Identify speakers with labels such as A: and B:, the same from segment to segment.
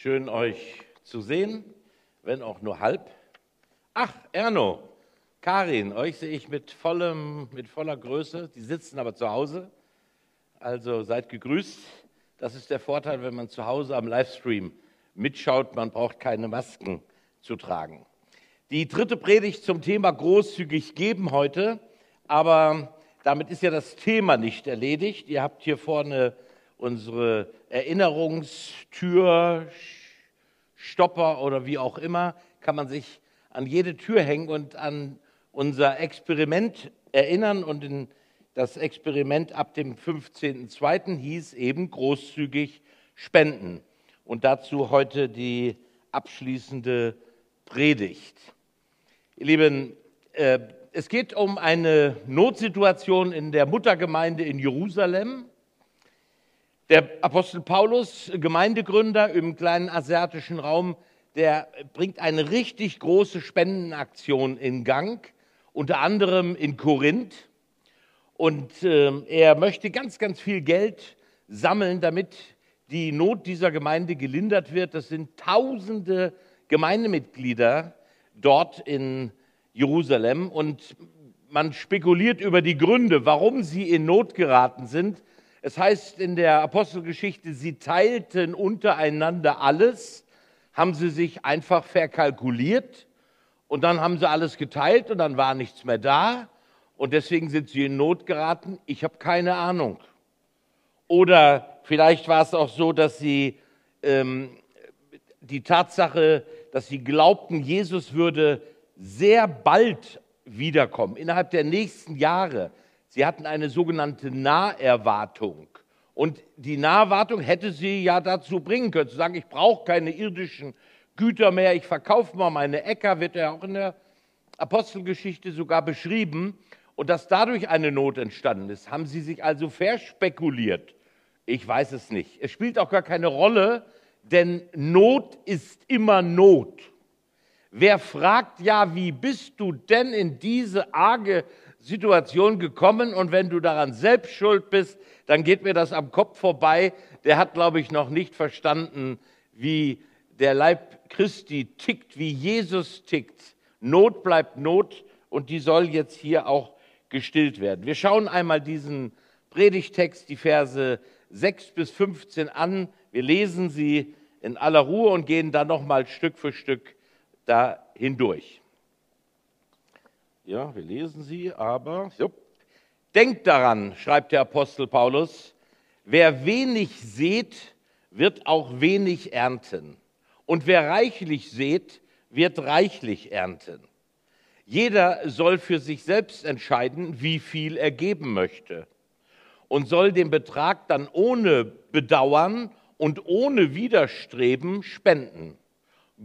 A: Schön euch zu sehen, wenn auch nur halb. Ach, Erno, Karin, euch sehe ich mit, vollem, mit voller Größe. Die sitzen aber zu Hause. Also seid gegrüßt. Das ist der Vorteil, wenn man zu Hause am Livestream mitschaut. Man braucht keine Masken zu tragen. Die dritte Predigt zum Thema großzügig geben heute. Aber damit ist ja das Thema nicht erledigt. Ihr habt hier vorne unsere Erinnerungstür, Stopper oder wie auch immer, kann man sich an jede Tür hängen und an unser Experiment erinnern. Und das Experiment ab dem 15.02. hieß eben großzügig spenden. Und dazu heute die abschließende Predigt. Ihr Lieben, äh, es geht um eine Notsituation in der Muttergemeinde in Jerusalem. Der Apostel Paulus, Gemeindegründer im kleinen asiatischen Raum, der bringt eine richtig große Spendenaktion in Gang, unter anderem in Korinth. Und äh, er möchte ganz, ganz viel Geld sammeln, damit die Not dieser Gemeinde gelindert wird. Das sind tausende Gemeindemitglieder dort in Jerusalem und man spekuliert über die Gründe, warum sie in Not geraten sind. Es heißt in der Apostelgeschichte, sie teilten untereinander alles, haben sie sich einfach verkalkuliert und dann haben sie alles geteilt und dann war nichts mehr da und deswegen sind sie in Not geraten. Ich habe keine Ahnung. Oder vielleicht war es auch so, dass sie ähm, die Tatsache, dass sie glaubten, Jesus würde sehr bald wiederkommen, innerhalb der nächsten Jahre. Sie hatten eine sogenannte Naherwartung. Und die Naherwartung hätte sie ja dazu bringen können, zu sagen, ich brauche keine irdischen Güter mehr, ich verkaufe mal meine Äcker, wird ja auch in der Apostelgeschichte sogar beschrieben. Und dass dadurch eine Not entstanden ist, haben sie sich also verspekuliert. Ich weiß es nicht. Es spielt auch gar keine Rolle, denn Not ist immer Not. Wer fragt ja, wie bist du denn in diese arge Situation gekommen und wenn du daran selbst schuld bist, dann geht mir das am Kopf vorbei. Der hat, glaube ich, noch nicht verstanden, wie der Leib Christi tickt, wie Jesus tickt. Not bleibt Not und die soll jetzt hier auch gestillt werden. Wir schauen einmal diesen Predigtext, die Verse 6 bis 15 an. Wir lesen sie in aller Ruhe und gehen dann nochmal Stück für Stück da hindurch. Ja, wir lesen sie, aber so. denkt daran, schreibt der Apostel Paulus, wer wenig sät, wird auch wenig ernten. Und wer reichlich sät, wird reichlich ernten. Jeder soll für sich selbst entscheiden, wie viel er geben möchte und soll den Betrag dann ohne Bedauern und ohne Widerstreben spenden.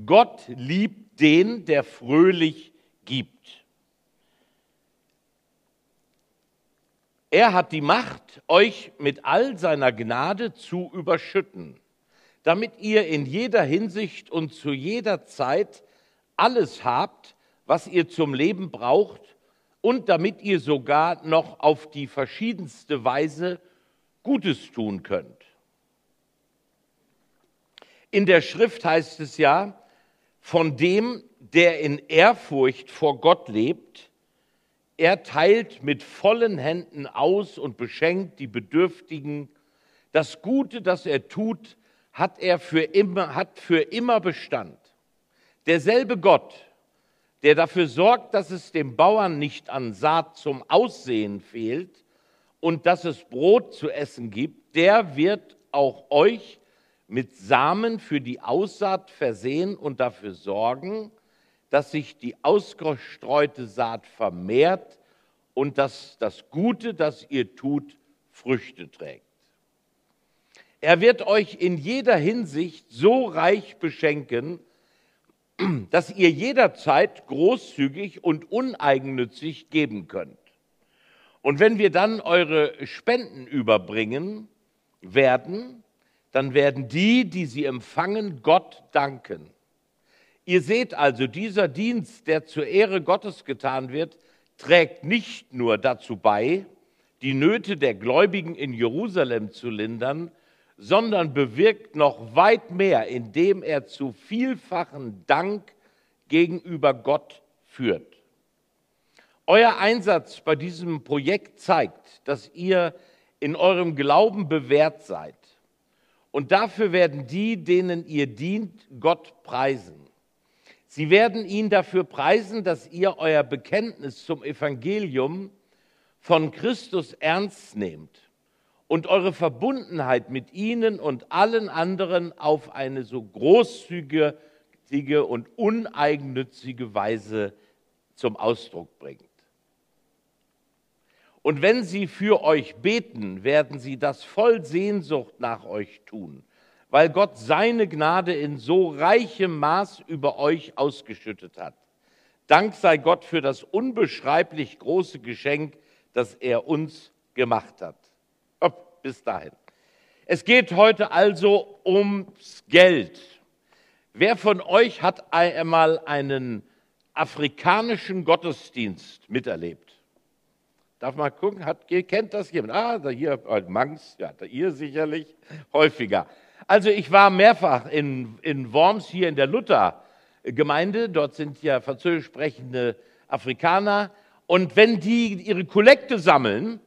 A: Gott liebt den, der fröhlich gibt. Er hat die Macht, euch mit all seiner Gnade zu überschütten, damit ihr in jeder Hinsicht und zu jeder Zeit alles habt, was ihr zum Leben braucht und damit ihr sogar noch auf die verschiedenste Weise Gutes tun könnt. In der Schrift heißt es ja, von dem, der in Ehrfurcht vor Gott lebt, er teilt mit vollen Händen aus und beschenkt die Bedürftigen. Das Gute, das er tut, hat er für immer, hat für immer Bestand. Derselbe Gott, der dafür sorgt, dass es dem Bauern nicht an Saat zum Aussehen fehlt und dass es Brot zu essen gibt, der wird auch euch mit Samen für die Aussaat versehen und dafür sorgen, dass sich die ausgestreute Saat vermehrt und dass das Gute, das ihr tut, Früchte trägt. Er wird euch in jeder Hinsicht so reich beschenken, dass ihr jederzeit großzügig und uneigennützig geben könnt. Und wenn wir dann eure Spenden überbringen werden, dann werden die, die sie empfangen, Gott danken. Ihr seht also, dieser Dienst, der zur Ehre Gottes getan wird, trägt nicht nur dazu bei, die Nöte der Gläubigen in Jerusalem zu lindern, sondern bewirkt noch weit mehr, indem er zu vielfachen Dank gegenüber Gott führt. Euer Einsatz bei diesem Projekt zeigt, dass ihr in eurem Glauben bewährt seid. Und dafür werden die, denen ihr dient, Gott preisen. Sie werden ihn dafür preisen, dass ihr euer Bekenntnis zum Evangelium von Christus ernst nehmt und eure Verbundenheit mit ihnen und allen anderen auf eine so großzügige und uneigennützige Weise zum Ausdruck bringt. Und wenn sie für euch beten, werden sie das voll Sehnsucht nach euch tun, weil Gott seine Gnade in so reichem Maß über euch ausgeschüttet hat. Dank sei Gott für das unbeschreiblich große Geschenk, das er uns gemacht hat bis dahin. Es geht heute also ums Geld. Wer von euch hat einmal einen afrikanischen Gottesdienst miterlebt? Darf mal gucken, hat, kennt das jemand? Ah, da hier, äh, Mangs, ja, da ihr sicherlich häufiger. Also ich war mehrfach in, in Worms hier in der Luthergemeinde. Dort sind ja französisch sprechende Afrikaner. Und wenn die ihre Kollekte sammeln,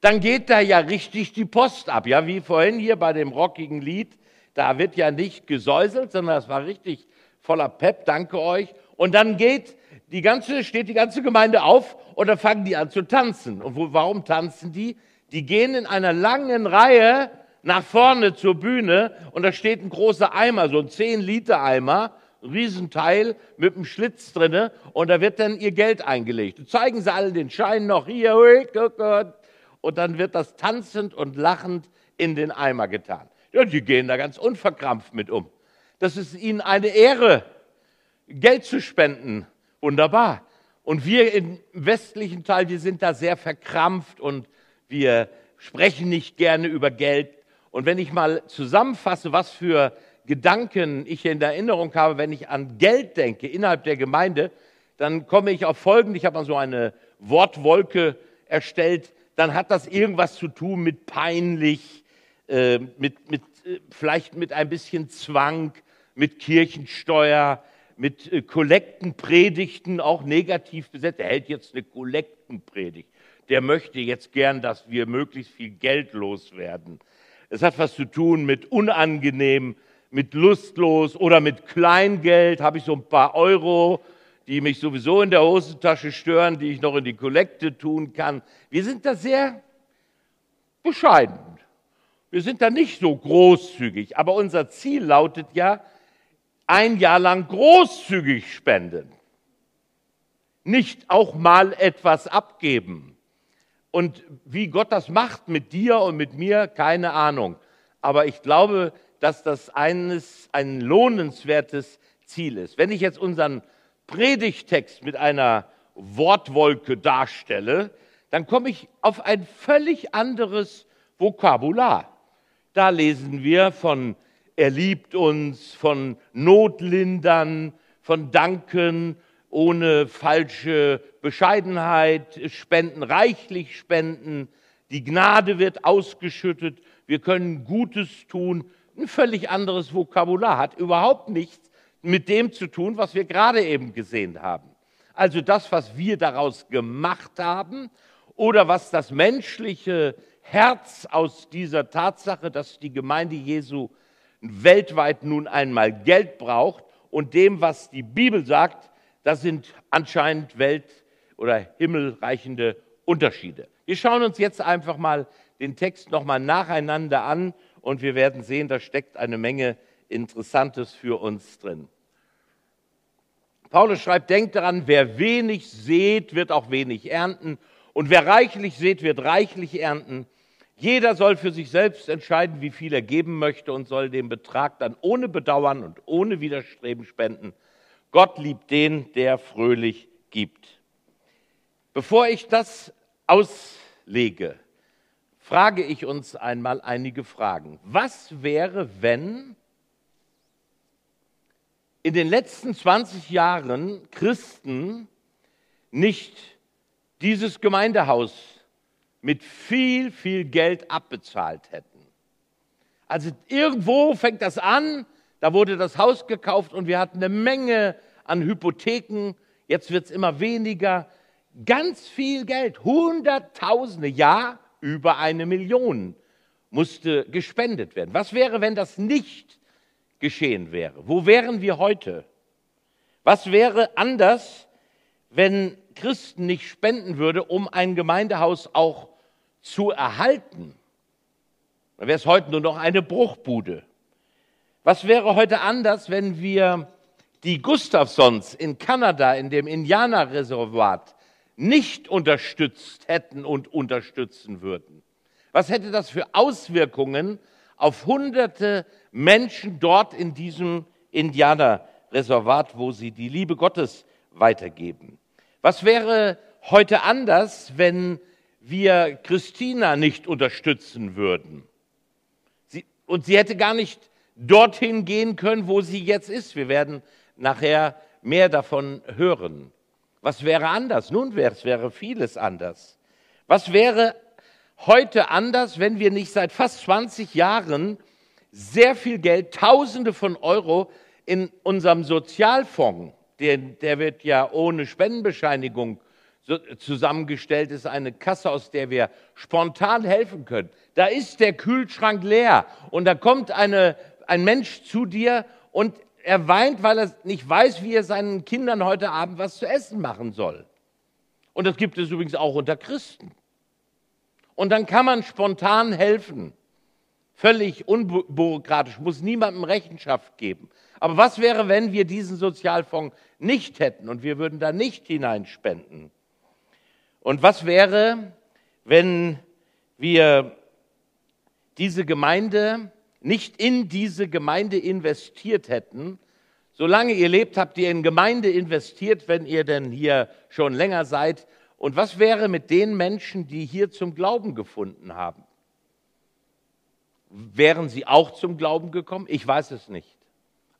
A: dann geht da ja richtig die Post ab. Ja, wie vorhin hier bei dem rockigen Lied, da wird ja nicht gesäuselt, sondern das war richtig voller Pep, danke euch. Und dann geht die ganze, steht die ganze Gemeinde auf und dann fangen die an zu tanzen. Und wo, warum tanzen die? Die gehen in einer langen Reihe nach vorne zur Bühne und da steht ein großer Eimer, so ein 10-Liter-Eimer, ein Riesenteil mit einem Schlitz drinne und da wird dann ihr Geld eingelegt. Und zeigen sie alle den Schein noch hier, und dann wird das tanzend und lachend in den Eimer getan. Ja, die gehen da ganz unverkrampft mit um. Das ist ihnen eine Ehre, Geld zu spenden. Wunderbar. Und wir im westlichen Teil, wir sind da sehr verkrampft und wir sprechen nicht gerne über Geld. Und wenn ich mal zusammenfasse, was für Gedanken ich in Erinnerung habe, wenn ich an Geld denke innerhalb der Gemeinde, dann komme ich auf Folgendes. Ich habe mal so eine Wortwolke erstellt dann hat das irgendwas zu tun mit peinlich, äh, mit, mit, äh, vielleicht mit ein bisschen Zwang, mit Kirchensteuer, mit äh, Kollektenpredigten, auch negativ besetzt. Er hält jetzt eine Kollektenpredigt. Der möchte jetzt gern, dass wir möglichst viel Geld loswerden. Es hat was zu tun mit unangenehm, mit lustlos oder mit Kleingeld. Habe ich so ein paar Euro, die mich sowieso in der Hosentasche stören, die ich noch in die Kollekte tun kann. Wir sind da sehr bescheiden. Wir sind da nicht so großzügig. Aber unser Ziel lautet ja, ein Jahr lang großzügig spenden. Nicht auch mal etwas abgeben. Und wie Gott das macht mit dir und mit mir, keine Ahnung. Aber ich glaube, dass das eines, ein lohnenswertes Ziel ist. Wenn ich jetzt unseren Predigtext mit einer Wortwolke darstelle, dann komme ich auf ein völlig anderes Vokabular. Da lesen wir von er liebt uns, von Notlindern, von Danken ohne falsche Bescheidenheit, Spenden, reichlich spenden, die Gnade wird ausgeschüttet, wir können Gutes tun. Ein völlig anderes Vokabular, hat überhaupt nichts mit dem zu tun, was wir gerade eben gesehen haben. Also das, was wir daraus gemacht haben oder was das menschliche Herz aus dieser Tatsache, dass die Gemeinde Jesu weltweit nun einmal Geld braucht und dem, was die Bibel sagt, das sind anscheinend welt- oder himmelreichende Unterschiede. Wir schauen uns jetzt einfach mal den Text nochmal nacheinander an und wir werden sehen, da steckt eine Menge Interessantes für uns drin. Paulus schreibt, denkt daran, wer wenig sät, wird auch wenig ernten. Und wer reichlich sät, wird reichlich ernten. Jeder soll für sich selbst entscheiden, wie viel er geben möchte und soll den Betrag dann ohne Bedauern und ohne Widerstreben spenden. Gott liebt den, der fröhlich gibt. Bevor ich das auslege, frage ich uns einmal einige Fragen. Was wäre, wenn in den letzten 20 Jahren Christen nicht dieses Gemeindehaus mit viel, viel Geld abbezahlt hätten. Also irgendwo fängt das an, da wurde das Haus gekauft und wir hatten eine Menge an Hypotheken, jetzt wird es immer weniger. Ganz viel Geld, Hunderttausende, ja, über eine Million musste gespendet werden. Was wäre, wenn das nicht geschehen wäre? Wo wären wir heute? Was wäre anders, wenn Christen nicht spenden würde, um ein Gemeindehaus auch zu erhalten? Dann wäre es heute nur noch eine Bruchbude. Was wäre heute anders, wenn wir die Gustafsons in Kanada in dem Indianerreservat nicht unterstützt hätten und unterstützen würden? Was hätte das für Auswirkungen auf hunderte Menschen dort in diesem Indianerreservat, wo sie die Liebe Gottes weitergeben? Was wäre heute anders, wenn wir Christina nicht unterstützen würden? Sie, und sie hätte gar nicht dorthin gehen können, wo sie jetzt ist. Wir werden nachher mehr davon hören. Was wäre anders? Nun, es wäre vieles anders. Was wäre heute anders, wenn wir nicht seit fast 20 Jahren sehr viel Geld, Tausende von Euro in unserem Sozialfonds, der, der wird ja ohne Spendenbescheinigung zusammengestellt, ist eine Kasse, aus der wir spontan helfen können. Da ist der Kühlschrank leer und da kommt eine, ein Mensch zu dir und er weint, weil er nicht weiß, wie er seinen Kindern heute Abend was zu essen machen soll. Und das gibt es übrigens auch unter Christen. Und dann kann man spontan helfen. Völlig unbürokratisch, muss niemandem Rechenschaft geben. Aber was wäre, wenn wir diesen Sozialfonds nicht hätten und wir würden da nicht hineinspenden? Und was wäre, wenn wir diese Gemeinde nicht in diese Gemeinde investiert hätten? Solange ihr lebt, habt ihr in Gemeinde investiert, wenn ihr denn hier schon länger seid, und was wäre mit den Menschen, die hier zum Glauben gefunden haben? Wären sie auch zum Glauben gekommen? Ich weiß es nicht.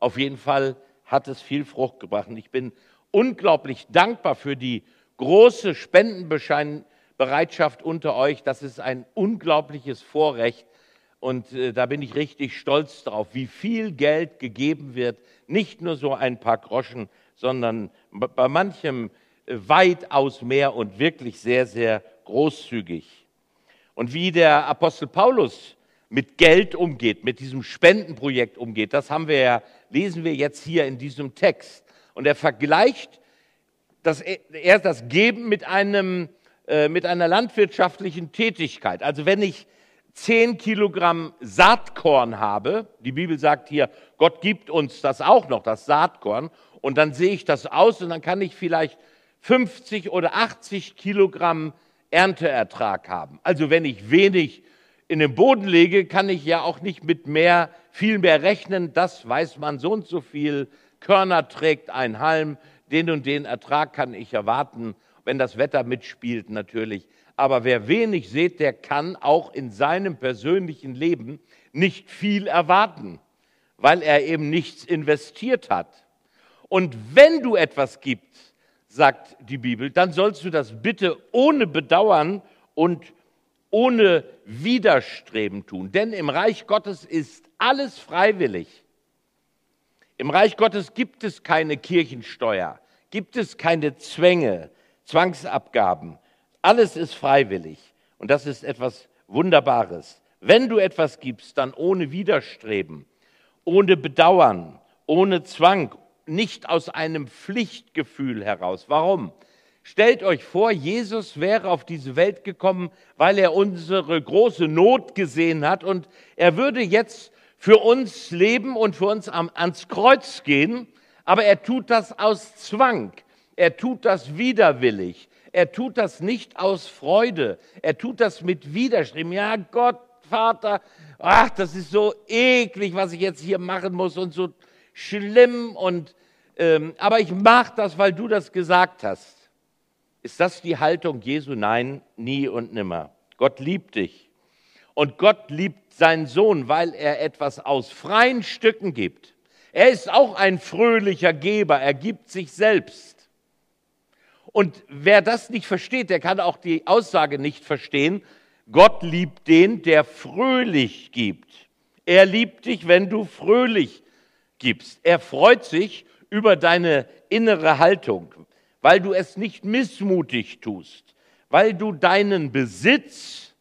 A: Auf jeden Fall hat es viel Frucht gebracht. Und ich bin unglaublich dankbar für die große Spendenbereitschaft unter euch. Das ist ein unglaubliches Vorrecht. Und äh, da bin ich richtig stolz drauf, wie viel Geld gegeben wird. Nicht nur so ein paar Groschen, sondern bei manchem weitaus mehr und wirklich sehr, sehr großzügig. Und wie der Apostel Paulus mit Geld umgeht, mit diesem Spendenprojekt umgeht, das haben wir ja, lesen wir jetzt hier in diesem Text. Und er vergleicht das, er das Geben mit, einem, äh, mit einer landwirtschaftlichen Tätigkeit. Also wenn ich zehn Kilogramm Saatkorn habe, die Bibel sagt hier, Gott gibt uns das auch noch, das Saatkorn, und dann sehe ich das aus und dann kann ich vielleicht 50 oder 80 Kilogramm Ernteertrag haben. Also wenn ich wenig in den Boden lege, kann ich ja auch nicht mit mehr, viel mehr rechnen. Das weiß man, so und so viel Körner trägt ein Halm, den und den Ertrag kann ich erwarten, wenn das Wetter mitspielt natürlich. Aber wer wenig sät, der kann auch in seinem persönlichen Leben nicht viel erwarten, weil er eben nichts investiert hat. Und wenn du etwas gibst, sagt die Bibel, dann sollst du das bitte ohne Bedauern und ohne Widerstreben tun. Denn im Reich Gottes ist alles freiwillig. Im Reich Gottes gibt es keine Kirchensteuer, gibt es keine Zwänge, Zwangsabgaben. Alles ist freiwillig. Und das ist etwas Wunderbares. Wenn du etwas gibst, dann ohne Widerstreben, ohne Bedauern, ohne Zwang, nicht aus einem Pflichtgefühl heraus. Warum? Stellt euch vor, Jesus wäre auf diese Welt gekommen, weil er unsere große Not gesehen hat und er würde jetzt für uns leben und für uns ans Kreuz gehen, aber er tut das aus Zwang, er tut das widerwillig, er tut das nicht aus Freude, er tut das mit Widerstreben. Ja, Gott, Vater, ach, das ist so eklig, was ich jetzt hier machen muss und so schlimm und ähm, aber ich mache das, weil du das gesagt hast. Ist das die Haltung Jesu? Nein, nie und nimmer. Gott liebt dich. Und Gott liebt seinen Sohn, weil er etwas aus freien Stücken gibt. Er ist auch ein fröhlicher Geber, er gibt sich selbst. Und wer das nicht versteht, der kann auch die Aussage nicht verstehen, Gott liebt den, der fröhlich gibt. Er liebt dich, wenn du fröhlich gibst. Er freut sich über deine innere Haltung, weil du es nicht missmutig tust, weil du deinen Besitz,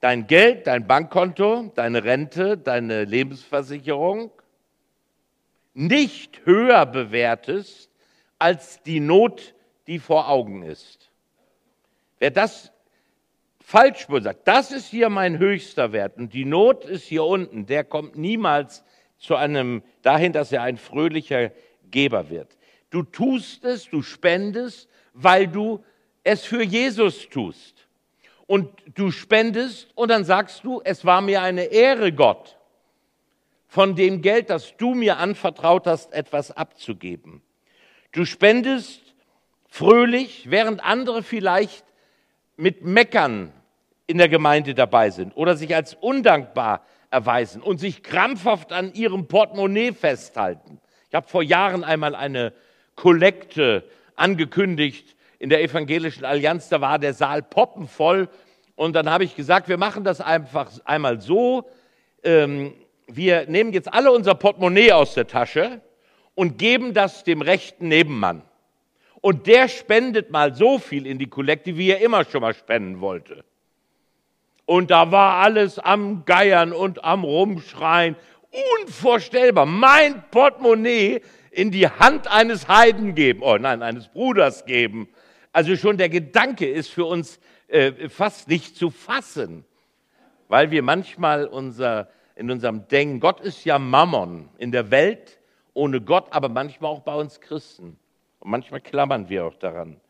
A: dein Geld, dein Bankkonto, deine Rente, deine Lebensversicherung nicht höher bewertest als die Not, die vor Augen ist. Wer das falsch sagt, das ist hier mein höchster Wert und die Not ist hier unten, der kommt niemals zu einem dahin, dass er ein fröhlicher Geber wird. Du tust es, du spendest, weil du es für Jesus tust. Und du spendest und dann sagst du, es war mir eine Ehre, Gott, von dem Geld, das du mir anvertraut hast, etwas abzugeben. Du spendest fröhlich, während andere vielleicht mit Meckern in der Gemeinde dabei sind oder sich als undankbar erweisen und sich krampfhaft an ihrem Portemonnaie festhalten. Ich habe vor Jahren einmal eine Kollekte angekündigt in der Evangelischen Allianz, da war der Saal poppenvoll und dann habe ich gesagt, wir machen das einfach einmal so, ähm, wir nehmen jetzt alle unser Portemonnaie aus der Tasche und geben das dem rechten Nebenmann. Und der spendet mal so viel in die Kollekte, wie er immer schon mal spenden wollte. Und da war alles am Geiern und am Rumschreien. Unvorstellbar. Mein Portemonnaie in die Hand eines Heiden geben. Oh nein, eines Bruders geben. Also schon der Gedanke ist für uns äh, fast nicht zu fassen, weil wir manchmal unser, in unserem Denken, Gott ist ja Mammon in der Welt ohne Gott, aber manchmal auch bei uns Christen. Und manchmal klammern wir auch daran.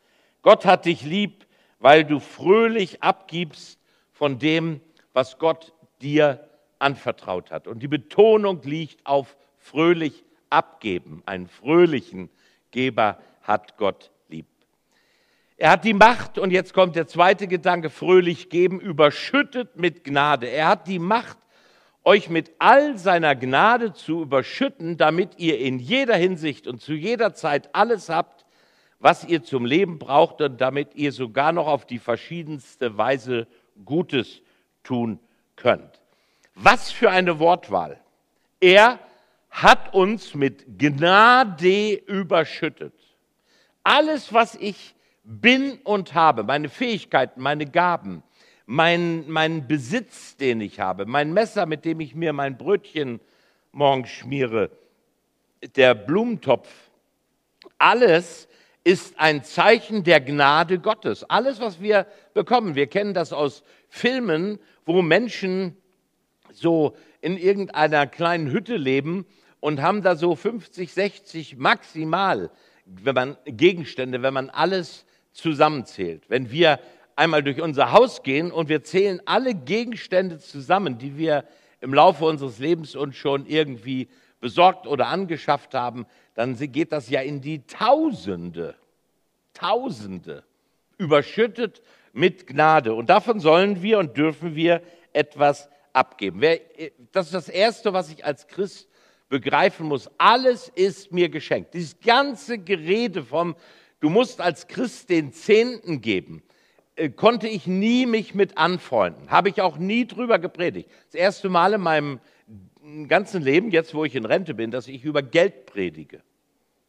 A: Gott hat dich lieb, weil du fröhlich abgibst von dem, was Gott dir anvertraut hat. Und die Betonung liegt auf fröhlich abgeben. Einen fröhlichen Geber hat Gott lieb. Er hat die Macht, und jetzt kommt der zweite Gedanke, fröhlich geben, überschüttet mit Gnade. Er hat die Macht, euch mit all seiner Gnade zu überschütten, damit ihr in jeder Hinsicht und zu jeder Zeit alles habt, was ihr zum Leben braucht und damit ihr sogar noch auf die verschiedenste Weise Gutes tun könnt. Was für eine Wortwahl. Er hat uns mit Gnade überschüttet. Alles, was ich bin und habe, meine Fähigkeiten, meine Gaben, mein, mein Besitz, den ich habe, mein Messer, mit dem ich mir mein Brötchen morgens schmiere, der Blumentopf, alles ist ein Zeichen der Gnade Gottes. Alles, was wir bekommen, wir kennen das aus Filmen, wo Menschen so in irgendeiner kleinen Hütte leben und haben da so 50, 60 maximal wenn man, Gegenstände, wenn man alles zusammenzählt. Wenn wir einmal durch unser Haus gehen und wir zählen alle Gegenstände zusammen, die wir im Laufe unseres Lebens uns schon irgendwie besorgt oder angeschafft haben, dann geht das ja in die Tausende. Tausende. Überschüttet mit Gnade. Und davon sollen wir und dürfen wir etwas abgeben. Das ist das Erste, was ich als Christ begreifen muss. Alles ist mir geschenkt. Dieses ganze Gerede vom, du musst als Christ den Zehnten geben, äh, konnte ich nie mich mit anfreunden. Habe ich auch nie drüber gepredigt. Das erste Mal in meinem ganzen Leben, jetzt wo ich in Rente bin, dass ich über Geld predige.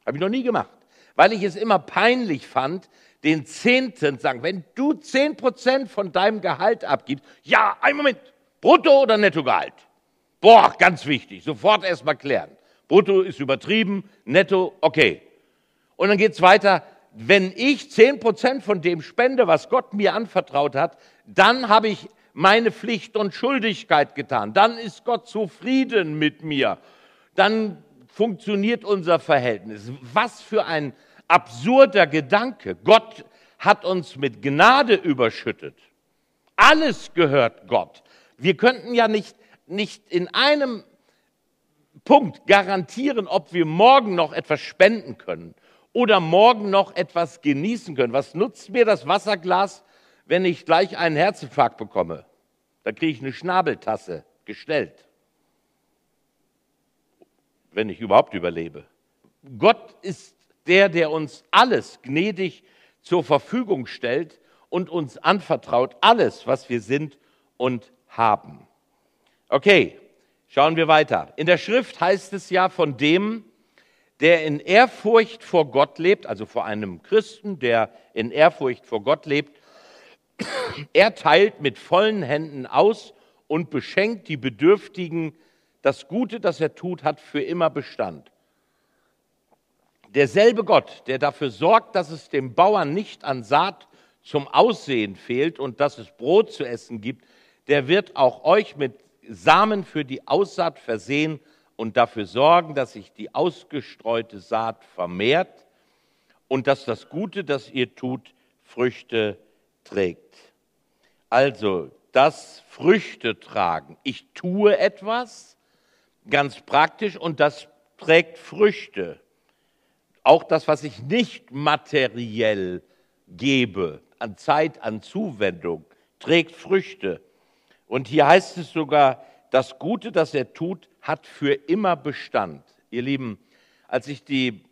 A: Habe ich noch nie gemacht. Weil ich es immer peinlich fand, den Zehnten sagen, wenn du zehn Prozent von deinem Gehalt abgibst, ja, ein Moment, Brutto oder Nettogehalt? Boah, ganz wichtig, sofort erstmal klären. Brutto ist übertrieben, Netto, okay. Und dann geht es weiter, wenn ich zehn Prozent von dem spende, was Gott mir anvertraut hat, dann habe ich meine Pflicht und Schuldigkeit getan. Dann ist Gott zufrieden mit mir. Dann funktioniert unser Verhältnis. Was für ein absurder Gedanke. Gott hat uns mit Gnade überschüttet. Alles gehört Gott. Wir könnten ja nicht, nicht in einem Punkt garantieren, ob wir morgen noch etwas spenden können oder morgen noch etwas genießen können. Was nutzt mir das Wasserglas, wenn ich gleich einen Herzinfarkt bekomme? Da kriege ich eine Schnabeltasse gestellt, wenn ich überhaupt überlebe. Gott ist der, der uns alles gnädig zur Verfügung stellt und uns anvertraut, alles, was wir sind und haben. Okay, Schauen wir weiter. In der Schrift heißt es ja von dem, der in Ehrfurcht vor Gott lebt, also vor einem Christen, der in Ehrfurcht vor Gott lebt, er teilt mit vollen Händen aus und beschenkt die Bedürftigen. Das Gute, das er tut, hat für immer Bestand. Derselbe Gott, der dafür sorgt, dass es dem Bauern nicht an Saat zum Aussehen fehlt und dass es Brot zu essen gibt, der wird auch euch mit Samen für die Aussaat versehen und dafür sorgen, dass sich die ausgestreute Saat vermehrt und dass das Gute, das ihr tut, Früchte trägt. Also das Früchte tragen. Ich tue etwas, ganz praktisch, und das trägt Früchte. Auch das, was ich nicht materiell gebe, an Zeit, an Zuwendung, trägt Früchte. Und hier heißt es sogar, das Gute, das er tut, hat für immer Bestand. Ihr Lieben, als ich die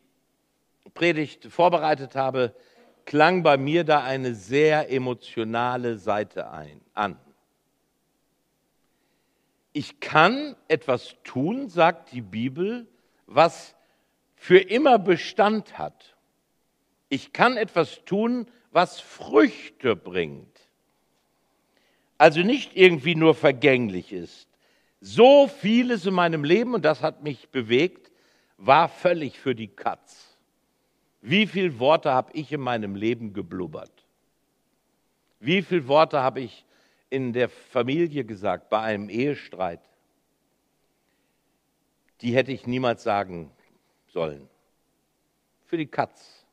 A: Predigt vorbereitet habe, klang bei mir da eine sehr emotionale Seite ein, an. Ich kann etwas tun, sagt die Bibel, was für immer Bestand hat. Ich kann etwas tun, was Früchte bringt also nicht irgendwie nur vergänglich ist. So vieles in meinem Leben, und das hat mich bewegt, war völlig für die Katz. Wie viele Worte habe ich in meinem Leben geblubbert? Wie viele Worte habe ich in der Familie gesagt, bei einem Ehestreit? Die hätte ich niemals sagen sollen. Für die Katz.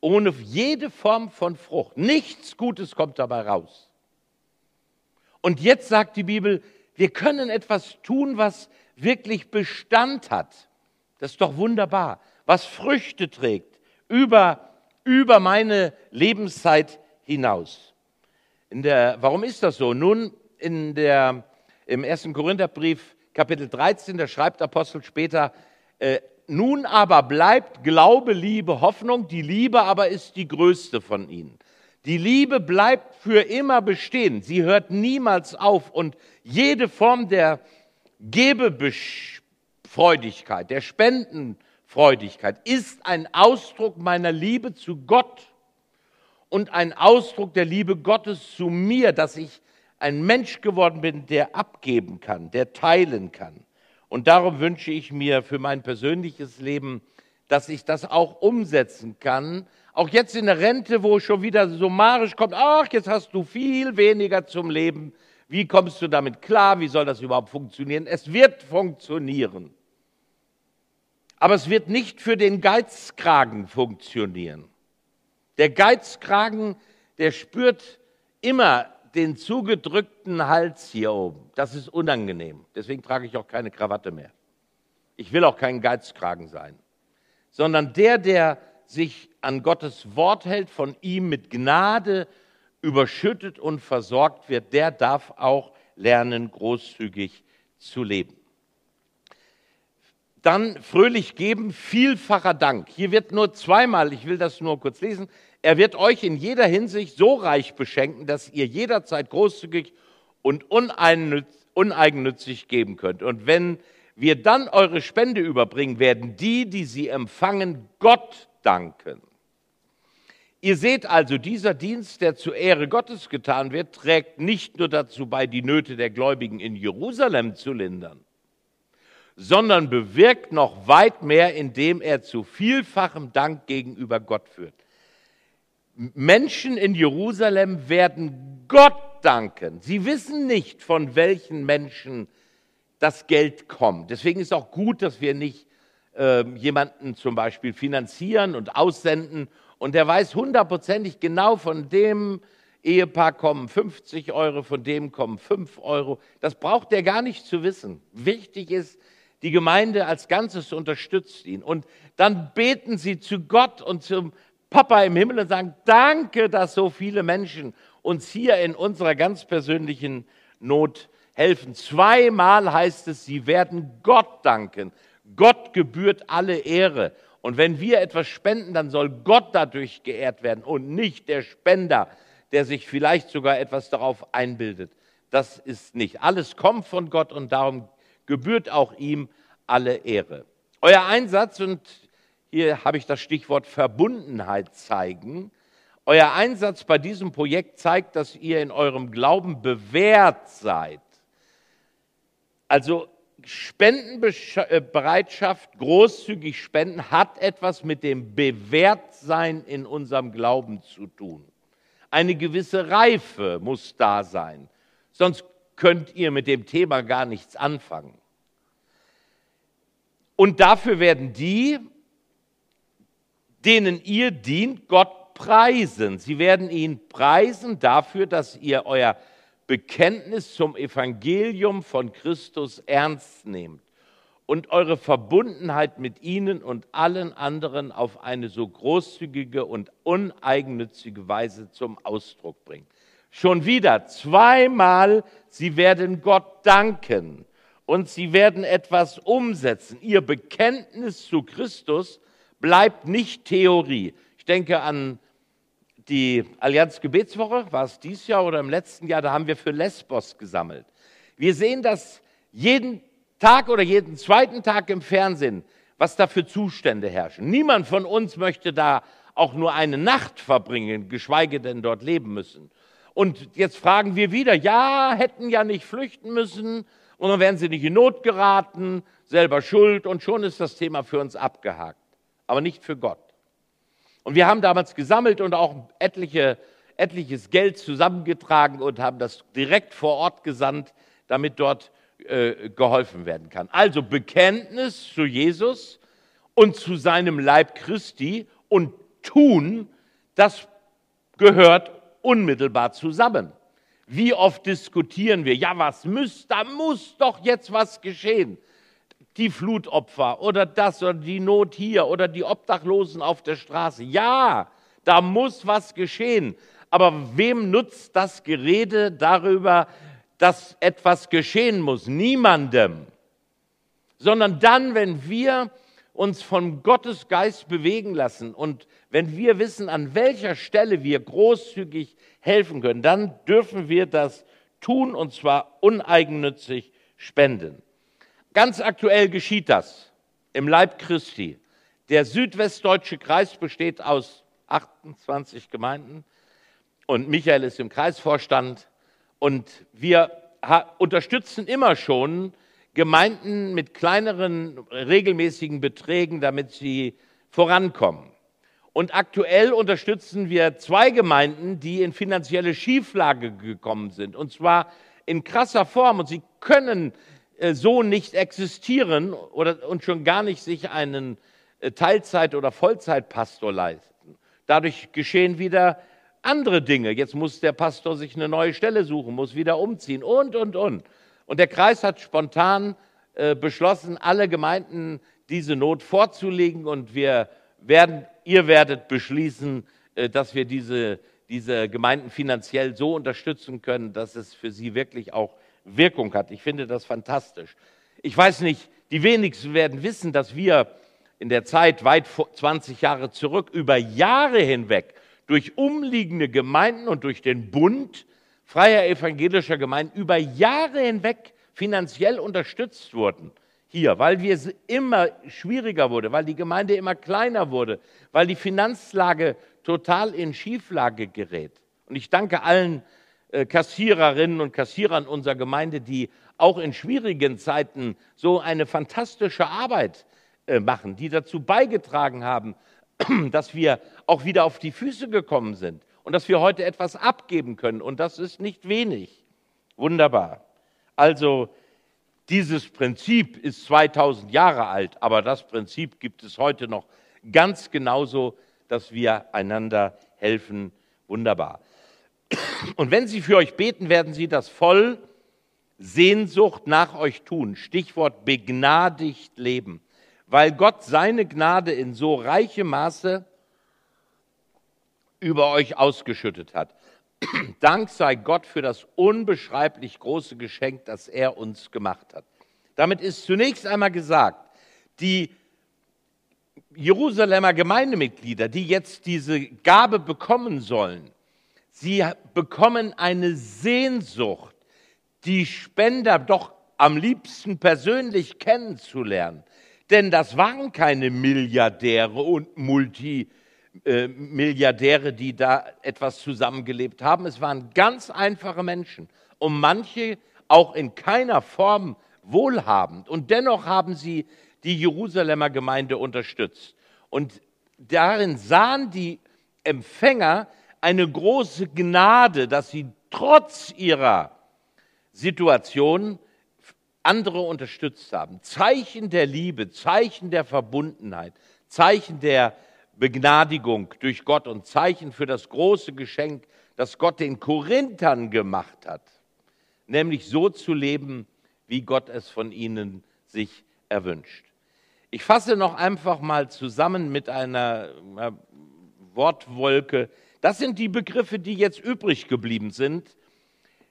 A: Ohne jede Form von Frucht. Nichts Gutes kommt dabei raus. Und jetzt sagt die Bibel, wir können etwas tun, was wirklich Bestand hat. Das ist doch wunderbar. Was Früchte trägt über, über meine Lebenszeit hinaus. In der, warum ist das so? Nun, in der, im 1. Korintherbrief, Kapitel 13, da schreibt Apostel später, äh, nun aber bleibt Glaube, Liebe, Hoffnung, die Liebe aber ist die größte von ihnen. Die Liebe bleibt für immer bestehen. Sie hört niemals auf. Und jede Form der Gebefreudigkeit, der Spendenfreudigkeit ist ein Ausdruck meiner Liebe zu Gott und ein Ausdruck der Liebe Gottes zu mir, dass ich ein Mensch geworden bin, der abgeben kann, der teilen kann. Und darum wünsche ich mir für mein persönliches Leben, dass ich das auch umsetzen kann, auch jetzt in der Rente, wo schon wieder summarisch kommt, ach, jetzt hast du viel weniger zum Leben. Wie kommst du damit klar? Wie soll das überhaupt funktionieren? Es wird funktionieren. Aber es wird nicht für den Geizkragen funktionieren. Der Geizkragen, der spürt immer den zugedrückten Hals hier oben. Das ist unangenehm. Deswegen trage ich auch keine Krawatte mehr. Ich will auch kein Geizkragen sein. Sondern der, der sich an Gottes Wort hält, von ihm mit Gnade überschüttet und versorgt wird, der darf auch lernen, großzügig zu leben. Dann fröhlich geben, vielfacher Dank. Hier wird nur zweimal, ich will das nur kurz lesen, er wird euch in jeder Hinsicht so reich beschenken, dass ihr jederzeit großzügig und uneigennützig geben könnt. Und wenn wir dann eure Spende überbringen, werden die, die sie empfangen, Gott danken. Ihr seht also, dieser Dienst, der zur Ehre Gottes getan wird, trägt nicht nur dazu bei, die Nöte der Gläubigen in Jerusalem zu lindern, sondern bewirkt noch weit mehr, indem er zu vielfachem Dank gegenüber Gott führt. Menschen in Jerusalem werden Gott danken. Sie wissen nicht, von welchen Menschen das Geld kommt. Deswegen ist auch gut, dass wir nicht äh, jemanden zum Beispiel finanzieren und aussenden und der weiß hundertprozentig genau, von dem Ehepaar kommen 50 Euro, von dem kommen 5 Euro. Das braucht der gar nicht zu wissen. Wichtig ist, die Gemeinde als Ganzes unterstützt ihn. Und dann beten sie zu Gott und zum Papa im Himmel und sagen, danke, dass so viele Menschen uns hier in unserer ganz persönlichen Not helfen. Zweimal heißt es, sie werden Gott danken. Gott gebührt alle Ehre. Und wenn wir etwas spenden, dann soll Gott dadurch geehrt werden und nicht der Spender, der sich vielleicht sogar etwas darauf einbildet. Das ist nicht. Alles kommt von Gott und darum gebührt auch ihm alle Ehre. Euer Einsatz, und hier habe ich das Stichwort Verbundenheit zeigen, euer Einsatz bei diesem Projekt zeigt, dass ihr in eurem Glauben bewährt seid. Also Spendenbereitschaft, großzügig spenden, hat etwas mit dem Bewährtsein in unserem Glauben zu tun. Eine gewisse Reife muss da sein, sonst könnt ihr mit dem Thema gar nichts anfangen. Und dafür werden die, denen ihr dient, Gott preisen. Sie werden ihn preisen dafür, dass ihr euer Bekenntnis zum Evangelium von Christus ernst nehmt und eure Verbundenheit mit ihnen und allen anderen auf eine so großzügige und uneigennützige Weise zum Ausdruck bringt. Schon wieder zweimal, sie werden Gott danken und sie werden etwas umsetzen. Ihr Bekenntnis zu Christus bleibt nicht Theorie. Ich denke an die Allianz Gebetswoche, war es dieses Jahr oder im letzten Jahr, da haben wir für Lesbos gesammelt. Wir sehen das jeden Tag oder jeden zweiten Tag im Fernsehen, was da für Zustände herrschen. Niemand von uns möchte da auch nur eine Nacht verbringen, geschweige denn dort leben müssen. Und jetzt fragen wir wieder, ja, hätten ja nicht flüchten müssen und dann wären sie nicht in Not geraten, selber schuld und schon ist das Thema für uns abgehakt, aber nicht für Gott. Und wir haben damals gesammelt und auch etliche, etliches Geld zusammengetragen und haben das direkt vor Ort gesandt, damit dort äh, geholfen werden kann. Also Bekenntnis zu Jesus und zu seinem Leib Christi und tun, das gehört unmittelbar zusammen. Wie oft diskutieren wir, ja, was muss, da muss doch jetzt was geschehen die Flutopfer oder das oder die Not hier oder die Obdachlosen auf der Straße. Ja, da muss was geschehen. Aber wem nutzt das Gerede darüber, dass etwas geschehen muss? Niemandem. Sondern dann, wenn wir uns von Gottes Geist bewegen lassen und wenn wir wissen, an welcher Stelle wir großzügig helfen können, dann dürfen wir das tun und zwar uneigennützig spenden. Ganz aktuell geschieht das im Leib Christi. Der südwestdeutsche Kreis besteht aus 28 Gemeinden und Michael ist im Kreisvorstand und wir unterstützen immer schon Gemeinden mit kleineren regelmäßigen Beträgen, damit sie vorankommen. Und aktuell unterstützen wir zwei Gemeinden, die in finanzielle Schieflage gekommen sind, und zwar in krasser Form. Und sie können so nicht existieren oder, und schon gar nicht sich einen äh, Teilzeit- oder Vollzeitpastor leisten. Dadurch geschehen wieder andere Dinge. Jetzt muss der Pastor sich eine neue Stelle suchen, muss wieder umziehen und, und, und. Und der Kreis hat spontan äh, beschlossen, alle Gemeinden diese Not vorzulegen und wir werden, ihr werdet beschließen, äh, dass wir diese, diese Gemeinden finanziell so unterstützen können, dass es für sie wirklich auch Wirkung hat. Ich finde das fantastisch. Ich weiß nicht, die wenigsten werden wissen, dass wir in der Zeit weit 20 Jahre zurück über Jahre hinweg durch umliegende Gemeinden und durch den Bund freier evangelischer Gemeinden über Jahre hinweg finanziell unterstützt wurden. Hier, weil wir immer schwieriger wurde, weil die Gemeinde immer kleiner wurde, weil die Finanzlage total in Schieflage gerät. Und ich danke allen Kassiererinnen und Kassierern unserer Gemeinde, die auch in schwierigen Zeiten so eine fantastische Arbeit äh, machen, die dazu beigetragen haben, dass wir auch wieder auf die Füße gekommen sind und dass wir heute etwas abgeben können. Und das ist nicht wenig. Wunderbar. Also dieses Prinzip ist 2000 Jahre alt, aber das Prinzip gibt es heute noch ganz genauso, dass wir einander helfen. Wunderbar. Und wenn sie für euch beten, werden sie das voll Sehnsucht nach euch tun. Stichwort begnadigt leben. Weil Gott seine Gnade in so reichem Maße über euch ausgeschüttet hat. Dank sei Gott für das unbeschreiblich große Geschenk, das er uns gemacht hat. Damit ist zunächst einmal gesagt, die Jerusalemer Gemeindemitglieder, die jetzt diese Gabe bekommen sollen, Sie bekommen eine Sehnsucht, die Spender doch am liebsten persönlich kennenzulernen. Denn das waren keine Milliardäre und Multimilliardäre, die da etwas zusammengelebt haben. Es waren ganz einfache Menschen. Und manche auch in keiner Form wohlhabend. Und dennoch haben sie die Jerusalemer Gemeinde unterstützt. Und darin sahen die Empfänger eine große Gnade, dass sie trotz ihrer Situation andere unterstützt haben. Zeichen der Liebe, Zeichen der Verbundenheit, Zeichen der Begnadigung durch Gott und Zeichen für das große Geschenk, das Gott den Korinthern gemacht hat, nämlich so zu leben, wie Gott es von ihnen sich erwünscht. Ich fasse noch einfach mal zusammen mit einer Wortwolke. Das sind die Begriffe, die jetzt übrig geblieben sind.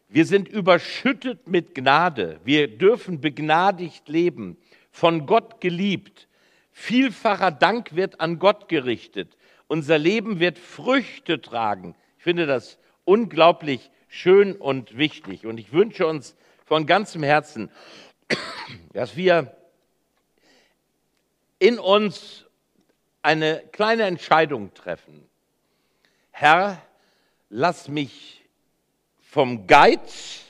A: Wir sind überschüttet mit Gnade. Wir dürfen begnadigt leben, von Gott geliebt. Vielfacher Dank wird an Gott gerichtet. Unser Leben wird Früchte tragen. Ich finde das unglaublich schön und wichtig. Und ich wünsche uns von ganzem Herzen, dass wir in uns eine kleine Entscheidung treffen. Herr, lass mich vom Geiz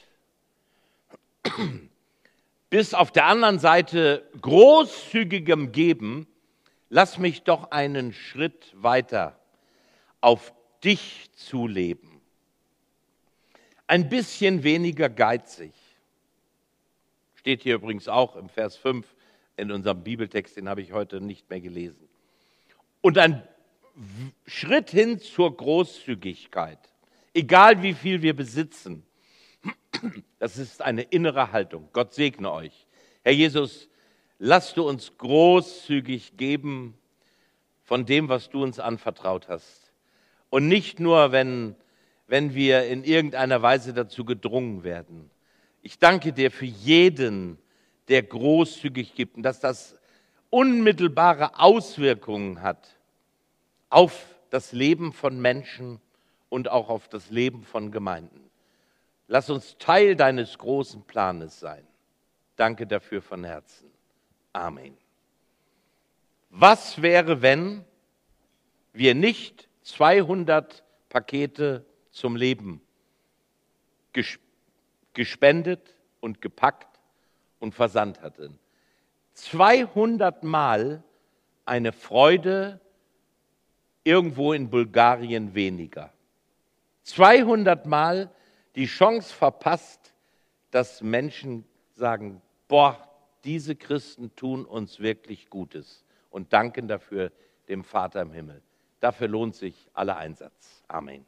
A: bis auf der anderen Seite großzügigem Geben, lass mich doch einen Schritt weiter auf dich zu leben. Ein bisschen weniger geizig. Steht hier übrigens auch im Vers 5 in unserem Bibeltext, den habe ich heute nicht mehr gelesen. Und ein Schritt hin zur Großzügigkeit, egal wie viel wir besitzen. Das ist eine innere Haltung. Gott segne euch. Herr Jesus, lass du uns großzügig geben von dem, was du uns anvertraut hast. Und nicht nur, wenn, wenn wir in irgendeiner Weise dazu gedrungen werden. Ich danke dir für jeden, der großzügig gibt und dass das unmittelbare Auswirkungen hat auf das Leben von Menschen und auch auf das Leben von Gemeinden. Lass uns Teil deines großen Planes sein. Danke dafür von Herzen. Amen. Was wäre, wenn wir nicht 200 Pakete zum Leben gespendet und gepackt und versandt hatten. 200 Mal eine Freude irgendwo in Bulgarien weniger. 200 Mal die Chance verpasst, dass Menschen sagen, boah, diese Christen tun uns wirklich Gutes und danken dafür dem Vater im Himmel. Dafür lohnt sich aller Einsatz. Amen.